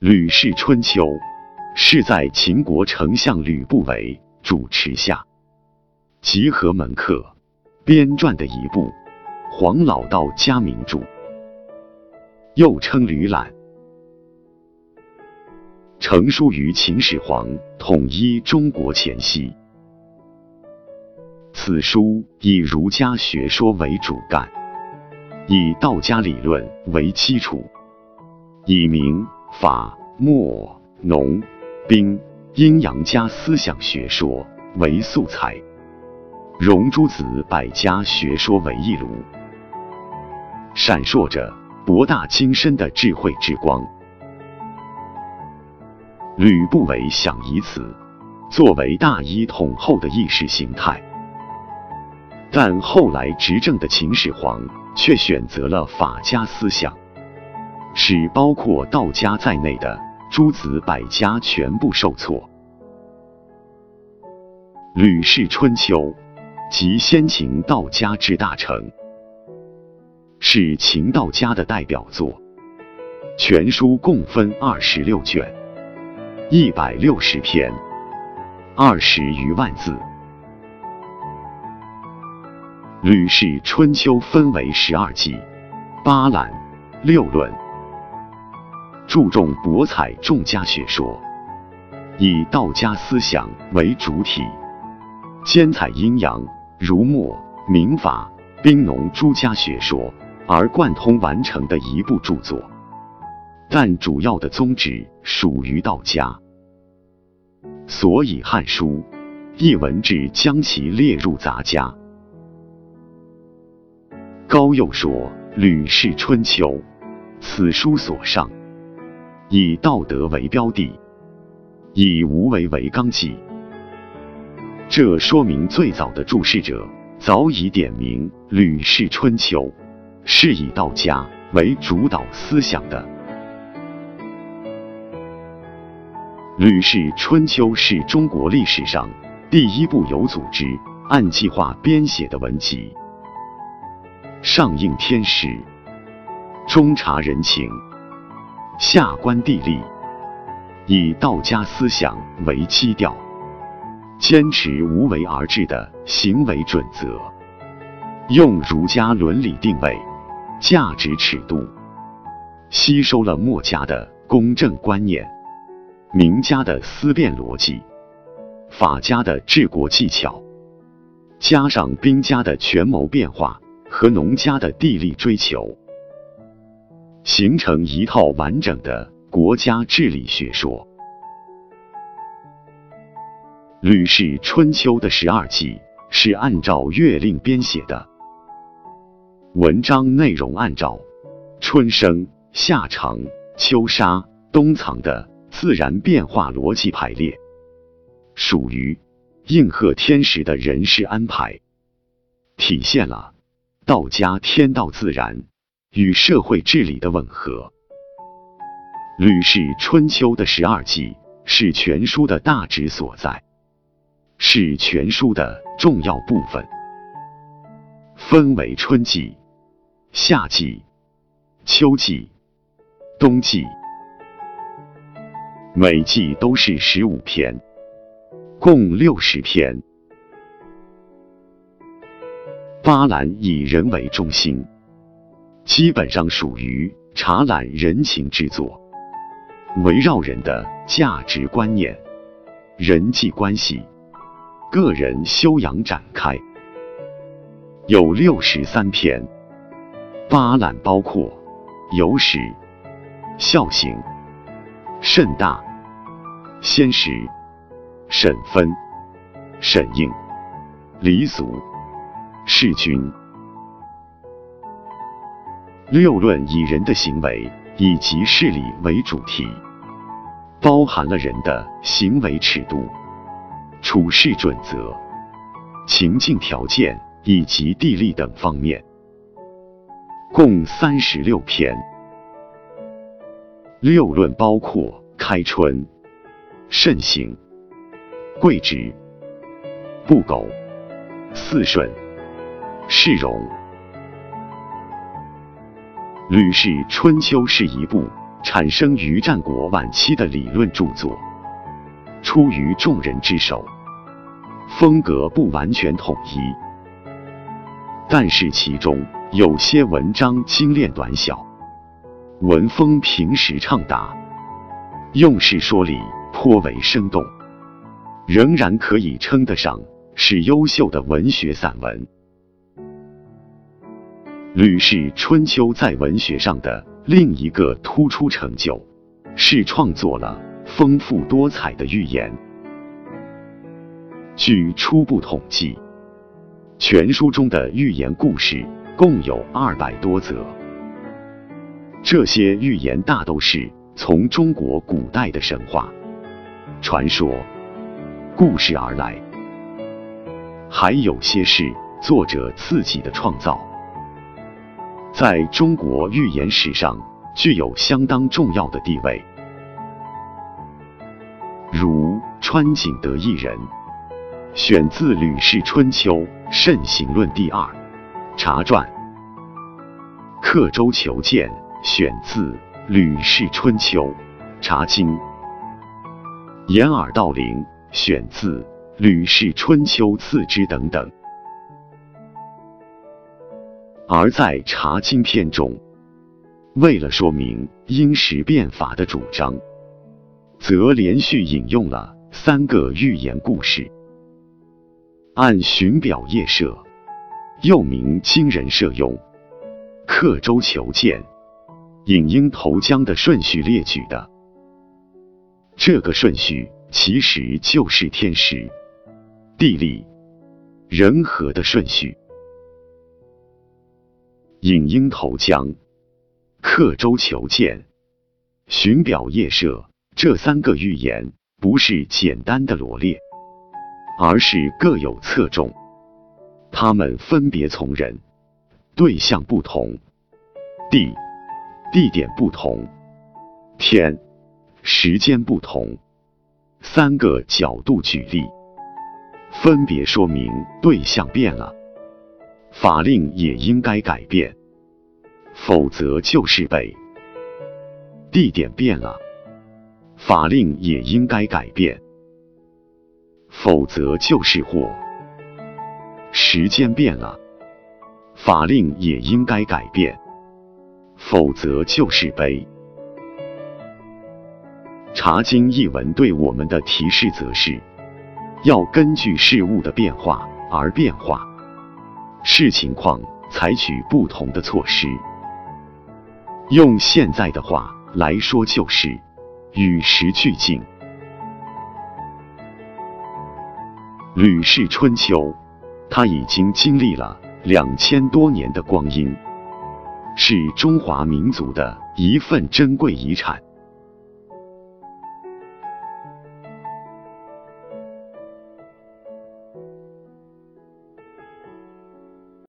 吕氏春秋》是在秦国丞相吕不韦主持下，集合门客编撰的一部黄老道家名著，又称《吕览》。成书于秦始皇统一中国前夕。此书以儒家学说为主干，以道家理论为基础，以明法墨农兵阴阳家思想学说为素材，融诸子百家学说为一炉，闪烁着博大精深的智慧之光。吕不韦想以此作为大一统后的意识形态。但后来执政的秦始皇却选择了法家思想，使包括道家在内的诸子百家全部受挫。《吕氏春秋》即先秦道家之大成，是秦道家的代表作。全书共分二十六卷，一百六十篇，二十余万字。《吕氏春秋》分为十二纪、八览、六论，注重博采众家学说，以道家思想为主体，兼采阴阳、儒墨、民法、兵农诸家学说而贯通完成的一部著作。但主要的宗旨属于道家，所以《汉书》一文志将其列入杂家。高又说：“《吕氏春秋》，此书所上，以道德为标的，以无为为纲纪。这说明最早的注释者早已点明，《吕氏春秋》是以道家为主导思想的。《吕氏春秋》是中国历史上第一部有组织、按计划编写的文集。”上应天时，中察人情，下观地利，以道家思想为基调，坚持无为而治的行为准则，用儒家伦理定位、价值尺度，吸收了墨家的公正观念、名家的思辨逻辑、法家的治国技巧，加上兵家的权谋变化。和农家的地利追求，形成一套完整的国家治理学说。《吕氏春秋》的十二纪是按照月令编写的，文章内容按照春生、夏长、秋杀、冬藏的自然变化逻辑排列，属于应和天时的人事安排，体现了。道家天道自然与社会治理的吻合，《吕氏春秋》的十二纪是全书的大旨所在，是全书的重要部分。分为春季、夏季、秋季、冬季，每季都是十五篇，共六十篇。八览以人为中心，基本上属于查览人情之作，围绕人的价值观念、人际关系、个人修养展开，有六十三篇。八览包括有史、孝行、慎大、先时、审分、审应、礼俗。弑君。六论以人的行为以及事理为主题，包含了人的行为尺度、处事准则、情境条件以及地利等方面，共三十六篇。六论包括开春、慎行、贵直、不苟、四顺。释容，《吕氏春秋》是一部产生于战国晚期的理论著作，出于众人之手，风格不完全统一，但是其中有些文章精炼短小，文风平实畅达，用事说理颇为生动，仍然可以称得上是优秀的文学散文。《吕氏春秋》在文学上的另一个突出成就，是创作了丰富多彩的寓言。据初步统计，全书中的寓言故事共有二百多则。这些寓言大都是从中国古代的神话、传说、故事而来，还有些是作者自己的创造。在中国寓言史上具有相当重要的地位，如川景德一人，选自《吕氏春秋·慎行论》第二茶传；刻舟求剑选自《吕氏春秋·茶经》；掩耳盗铃选自《吕氏春秋次之》等等。而在《茶经》篇中，为了说明因时变法的主张，则连续引用了三个寓言故事，按寻表夜射，又名惊人射用，刻舟求剑，引鹰投江的顺序列举的。这个顺序其实就是天时、地利、人和的顺序。引鹰投江、刻舟求剑、寻表夜射这三个寓言，不是简单的罗列，而是各有侧重。它们分别从人、对象不同、地、地点不同、天、时间不同。三个角度举例，分别说明对象变了。法令也应该改变，否则就是被；地点变了，法令也应该改变，否则就是祸；时间变了，法令也应该改变，否则就是悲。《茶经》一文对我们的提示则是：要根据事物的变化而变化。视情况采取不同的措施。用现在的话来说，就是与时俱进。《吕氏春秋》，它已经经历了两千多年的光阴，是中华民族的一份珍贵遗产。